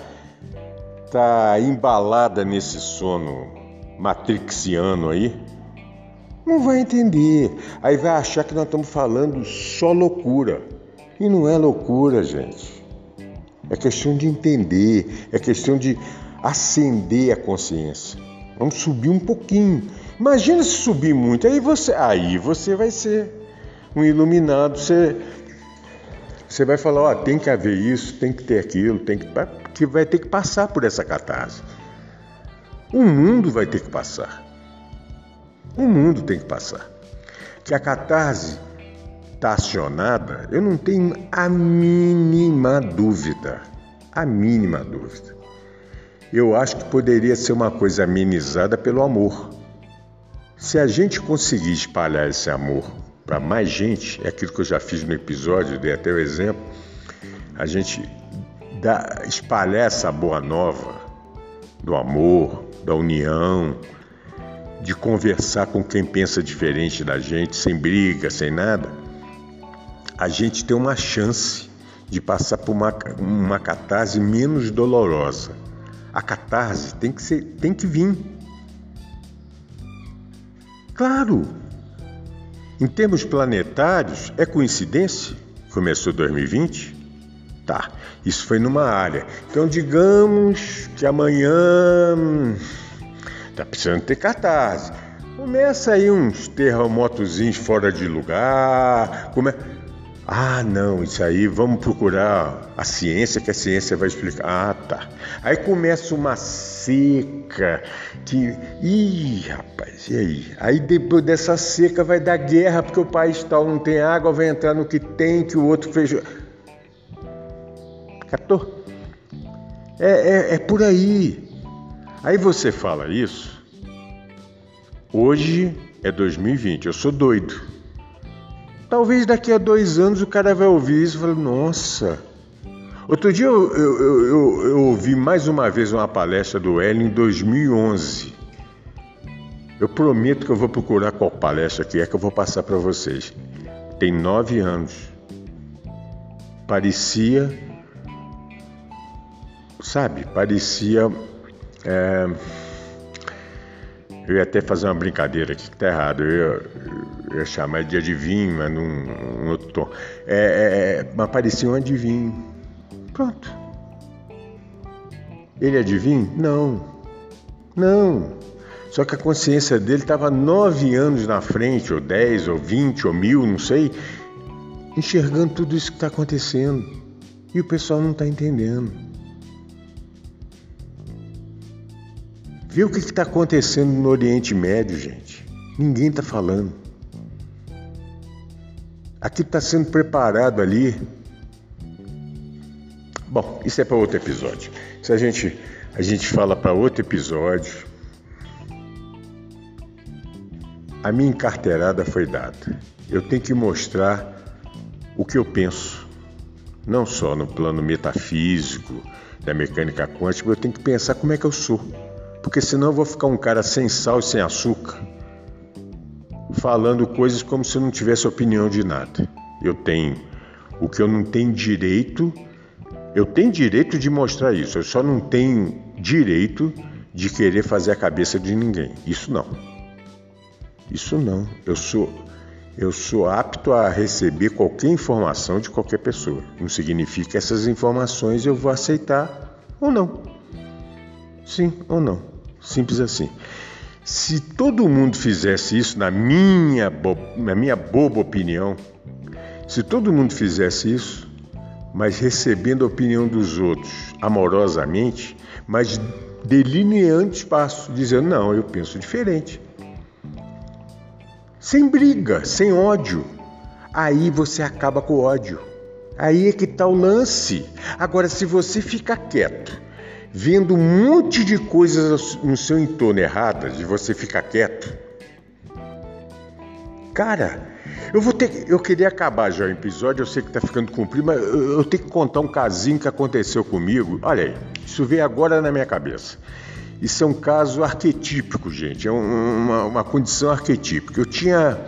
tá embalada nesse sono matrixiano aí, Não vai entender. Aí vai achar que nós estamos falando só loucura. E não é loucura, gente. É questão de entender, é questão de acender a consciência. Vamos subir um pouquinho. Imagina se subir muito, aí você, aí você vai ser um iluminado. Você, você vai falar, ó, tem que haver isso, tem que ter aquilo, tem que, que vai ter que passar por essa catarse. O mundo vai ter que passar. O mundo tem que passar. Que a catarse está acionada, eu não tenho a mínima dúvida. A mínima dúvida. Eu acho que poderia ser uma coisa amenizada pelo amor. Se a gente conseguir espalhar esse amor para mais gente, é aquilo que eu já fiz no episódio, dei até o exemplo, a gente dá, espalhar essa boa nova do amor, da união, de conversar com quem pensa diferente da gente, sem briga, sem nada, a gente tem uma chance de passar por uma, uma catarse menos dolorosa. A catarse tem que, ser, tem que vir. Claro, em termos planetários, é coincidência? Começou 2020? Tá, isso foi numa área. Então, digamos que amanhã tá precisando ter catarse. Começa aí uns terremotozinhos fora de lugar. Come... Ah, não, isso aí, vamos procurar a ciência, que a ciência vai explicar. Ah, tá. Aí começa uma seca que. Ih, rapaz, e aí? Aí depois dessa seca vai dar guerra, porque o país tal não tem água, vai entrar no que tem, que o outro fez. Captou? É, é, é por aí. Aí você fala isso. Hoje é 2020, eu sou doido. Talvez daqui a dois anos o cara vai ouvir isso e falar, nossa. Outro dia eu, eu, eu, eu, ouvi mais uma vez uma palestra do Hélio em 2011. Eu prometo que eu vou procurar qual palestra que é que eu vou passar para vocês. Tem nove anos. Parecia, sabe, parecia. É, eu ia até fazer uma brincadeira aqui que tá errado. Eu eu ia chamar de adivinho, mas num, num outro tom. É, é, é, mas parecia um adivinho. Pronto. Ele adivinha? Não. Não. Só que a consciência dele estava nove anos na frente, ou dez, ou vinte, ou mil, não sei, enxergando tudo isso que está acontecendo. E o pessoal não está entendendo. Vê o que está acontecendo no Oriente Médio, gente. Ninguém está falando. Aqui está sendo preparado ali. Bom, isso é para outro episódio. Se a gente a gente fala para outro episódio. A minha encarteirada foi dada. Eu tenho que mostrar o que eu penso, não só no plano metafísico da mecânica quântica, eu tenho que pensar como é que eu sou porque senão eu vou ficar um cara sem sal e sem açúcar, falando coisas como se eu não tivesse opinião de nada. Eu tenho o que eu não tenho direito, eu tenho direito de mostrar isso, eu só não tenho direito de querer fazer a cabeça de ninguém. Isso não. Isso não. Eu sou eu sou apto a receber qualquer informação de qualquer pessoa. Não significa que essas informações eu vou aceitar ou não. Sim ou não. Simples assim. Se todo mundo fizesse isso, na minha, na minha boba opinião, se todo mundo fizesse isso, mas recebendo a opinião dos outros amorosamente, mas delineando espaço, dizendo: não, eu penso diferente. Sem briga, sem ódio. Aí você acaba com o ódio. Aí é que está o lance. Agora, se você ficar quieto vendo um monte de coisas no seu entorno erradas e você fica quieto. Cara, eu vou ter, eu queria acabar já o episódio, eu sei que está ficando comprido, mas eu, eu tenho que contar um casinho que aconteceu comigo. Olha aí, isso veio agora na minha cabeça. Isso é um caso arquetípico, gente, é uma, uma condição arquetípica. Eu tinha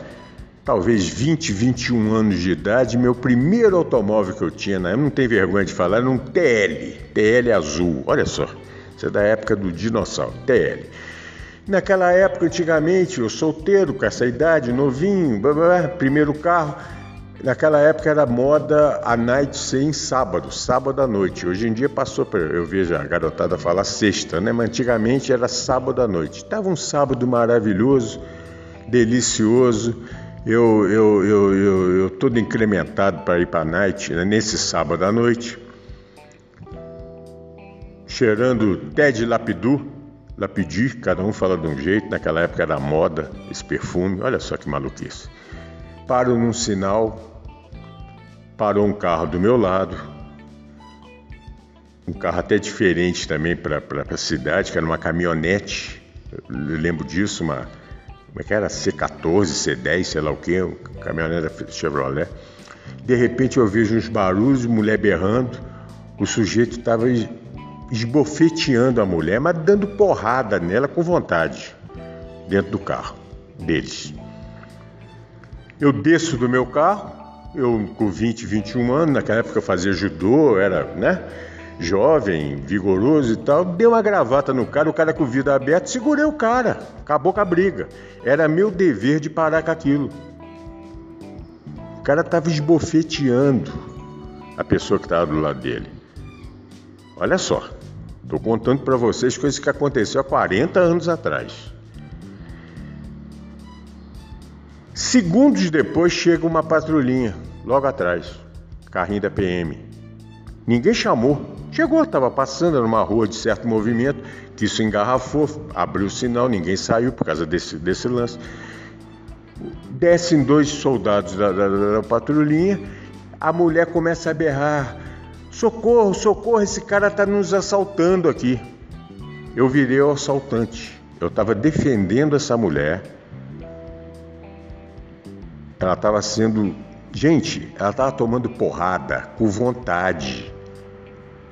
talvez 20, 21 anos de idade, meu primeiro automóvel que eu tinha, né, não tem vergonha de falar, era um TL, TL azul, olha só, isso é da época do dinossauro, TL. Naquela época, antigamente, eu solteiro, com essa idade, novinho, blá, blá, primeiro carro. Naquela época era moda a night ser em sábado, sábado à noite. Hoje em dia passou para eu vejo a garotada falar sexta, né? Mas antigamente era sábado à noite. Tava um sábado maravilhoso, delicioso. Eu eu eu eu, eu todo incrementado para ir para night né? nesse sábado à noite, cheirando Ted Lapidu, Lapidi, cada um fala de um jeito. Naquela época era moda esse perfume. Olha só que maluquice. Paro num sinal parou um carro do meu lado, um carro até diferente também para a cidade, que era uma caminhonete, eu lembro disso, uma, como é que era? C14, C10, sei lá o que, caminhonete Chevrolet. De repente eu vejo uns barulhos, mulher berrando, o sujeito estava esbofeteando a mulher, mas dando porrada nela com vontade, dentro do carro deles. Eu desço do meu carro, eu, com 20, 21 anos, naquela época eu fazia judô, era, né? Jovem, vigoroso e tal, dei uma gravata no cara, o cara com o vidro aberto, segurei o cara, acabou com a briga. Era meu dever de parar com aquilo. O cara estava esbofeteando a pessoa que estava do lado dele. Olha só, estou contando para vocês coisas que aconteceu há 40 anos atrás. Segundos depois chega uma patrulhinha, logo atrás, carrinho da PM. Ninguém chamou. Chegou, estava passando numa rua de certo movimento, que isso engarrafou, abriu o sinal, ninguém saiu por causa desse, desse lance. Descem dois soldados da, da, da patrulhinha, a mulher começa a berrar: socorro, socorro, esse cara está nos assaltando aqui. Eu virei o assaltante. Eu estava defendendo essa mulher ela estava sendo. Gente, ela estava tomando porrada com vontade.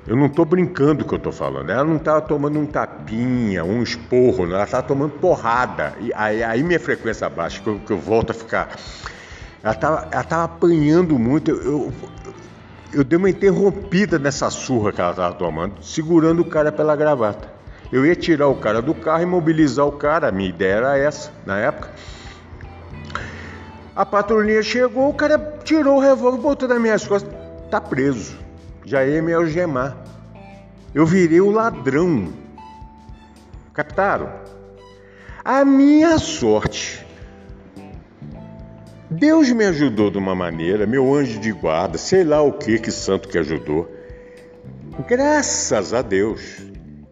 Eu não estou brincando que eu estou falando. Ela não estava tomando um tapinha, um esporro, ela estava tomando porrada. E aí, aí, minha frequência baixa, que eu, que eu volto a ficar. Ela estava ela tava apanhando muito. Eu, eu, eu dei uma interrompida nessa surra que ela estava tomando, segurando o cara pela gravata. Eu ia tirar o cara do carro e mobilizar o cara. A minha ideia era essa na época. A patrulhinha chegou, o cara tirou o revólver, botou nas minhas costas. Tá preso. Já ia me algemar. Eu virei o ladrão. Captaram? A minha sorte. Deus me ajudou de uma maneira, meu anjo de guarda, sei lá o que que santo que ajudou. Graças a Deus.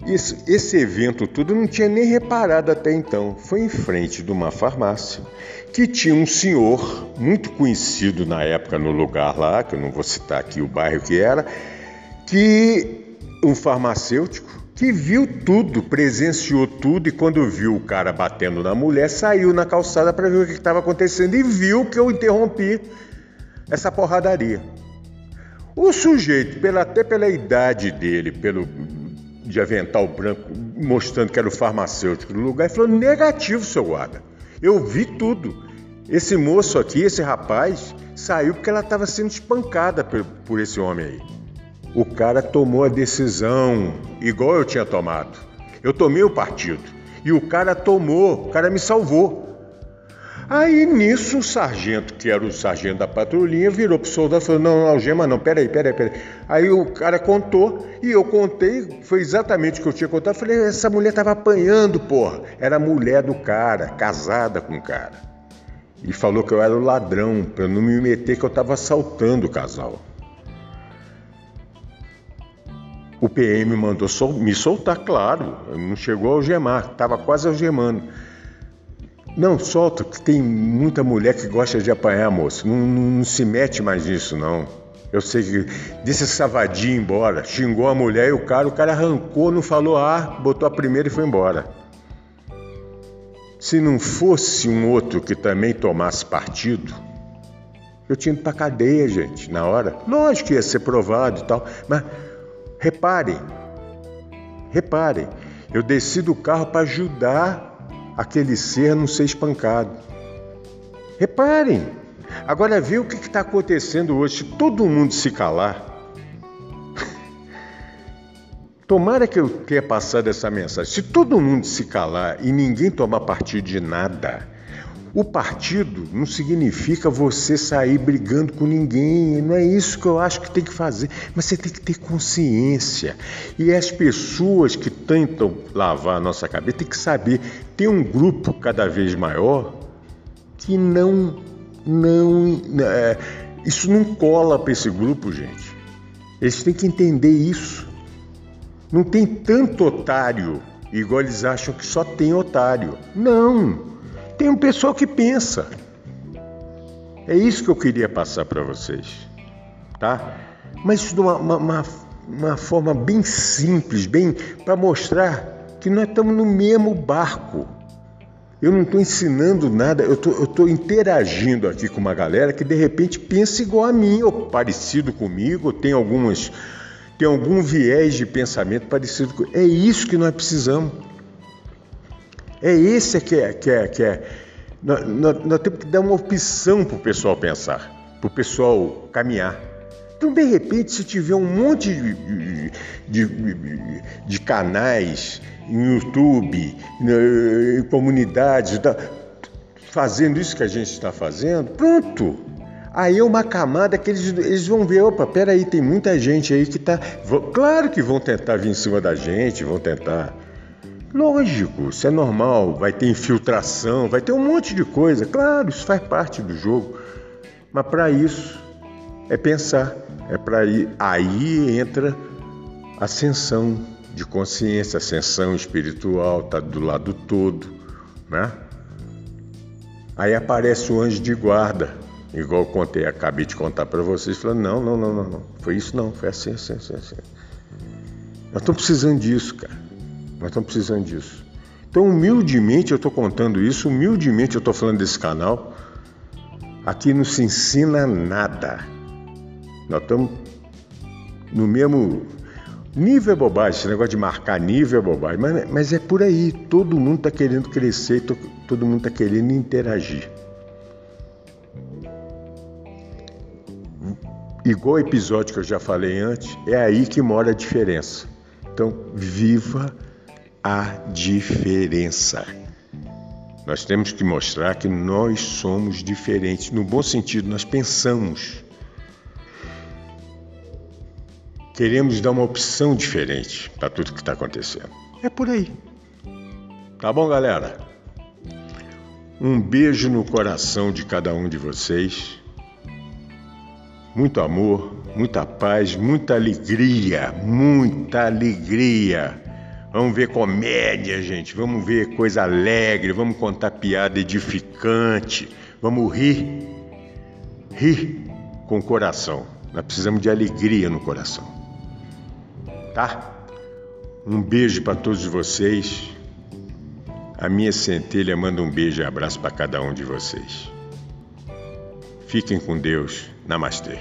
Isso, esse evento tudo eu não tinha nem reparado até então. Foi em frente de uma farmácia que tinha um senhor muito conhecido na época no lugar lá, que eu não vou citar aqui o bairro que era, que um farmacêutico que viu tudo, presenciou tudo e quando viu o cara batendo na mulher, saiu na calçada para ver o que estava acontecendo e viu que eu interrompi essa porradaria. O sujeito, pela, até pela idade dele, pelo de avental branco, mostrando que era o farmacêutico do lugar, falou: negativo, seu guarda. Eu vi tudo. Esse moço aqui, esse rapaz, saiu porque ela estava sendo espancada por, por esse homem aí. O cara tomou a decisão, igual eu tinha tomado. Eu tomei o partido. E o cara tomou, o cara me salvou. Aí nisso o sargento, que era o sargento da patrulhinha, virou pro soldado e falou: Não, não, algema não, peraí, peraí, peraí. Aí o cara contou e eu contei, foi exatamente o que eu tinha contado. Eu falei: Essa mulher tava apanhando, porra. Era mulher do cara, casada com o cara. E falou que eu era o ladrão, para não me meter que eu tava assaltando o casal. O PM mandou me soltar, claro, não chegou a algemar, estava quase algemando. Não, solta, que tem muita mulher que gosta de apanhar, moço. Não, não, não se mete mais nisso, não. Eu sei que disse essa vadia embora, xingou a mulher e o cara, o cara arrancou, não falou ah, botou a primeira e foi embora. Se não fosse um outro que também tomasse partido, eu tinha ido pra cadeia, gente, na hora. Lógico que ia ser provado e tal, mas reparem, reparem, eu desci do carro para ajudar aquele ser não ser espancado. Reparem, agora vê o que está acontecendo hoje. Se todo mundo se calar, Tomara que eu tenha passado essa mensagem. Se todo mundo se calar e ninguém tomar partido de nada, o partido não significa você sair brigando com ninguém, não é isso que eu acho que tem que fazer, mas você tem que ter consciência. E as pessoas que tentam lavar a nossa cabeça tem que saber, tem um grupo cada vez maior que não não é, isso não cola para esse grupo, gente. Eles têm que entender isso. Não tem tanto otário, igual eles acham que só tem otário. Não! Tem um pessoal que pensa. É isso que eu queria passar para vocês, tá? Mas de uma, uma, uma forma bem simples, bem para mostrar que nós estamos no mesmo barco. Eu não estou ensinando nada, eu estou interagindo aqui com uma galera que de repente pensa igual a mim, ou parecido comigo, ou tem algumas tem algum viés de pensamento parecido com. É isso que nós precisamos. É esse que é. Que é, que é. Nós, nós, nós temos que dar uma opção para o pessoal pensar, para o pessoal caminhar. Então, de repente, se tiver um monte de, de, de, de canais em YouTube, em comunidades, fazendo isso que a gente está fazendo, pronto. Aí uma camada que eles, eles vão ver, opa, peraí, tem muita gente aí que tá. Claro que vão tentar vir em cima da gente, vão tentar. Lógico, isso é normal, vai ter infiltração, vai ter um monte de coisa, claro, isso faz parte do jogo. Mas para isso é pensar, é para ir. Aí entra ascensão de consciência, ascensão espiritual, tá do lado todo, né? Aí aparece o anjo de guarda Igual eu contei, acabei de contar para vocês, falando, não, não, não, não, não, foi isso não, foi assim, assim, assim, assim. Nós estamos precisando disso, cara. Nós estamos precisando disso. Então, humildemente eu estou contando isso, humildemente eu estou falando desse canal. Aqui não se ensina nada. Nós estamos no mesmo nível é bobagem, esse negócio de marcar nível é bobagem, mas, mas é por aí. Todo mundo está querendo crescer, todo mundo está querendo interagir. Igual o episódio que eu já falei antes, é aí que mora a diferença. Então, viva a diferença. Nós temos que mostrar que nós somos diferentes. No bom sentido, nós pensamos. Queremos dar uma opção diferente para tudo que está acontecendo. É por aí. Tá bom, galera? Um beijo no coração de cada um de vocês muito amor, muita paz, muita alegria, muita alegria. Vamos ver comédia, gente. Vamos ver coisa alegre. Vamos contar piada edificante. Vamos rir. Rir com o coração. Nós precisamos de alegria no coração. Tá? Um beijo para todos vocês. A minha centelha manda um beijo e abraço para cada um de vocês. Fiquem com Deus. Namastê.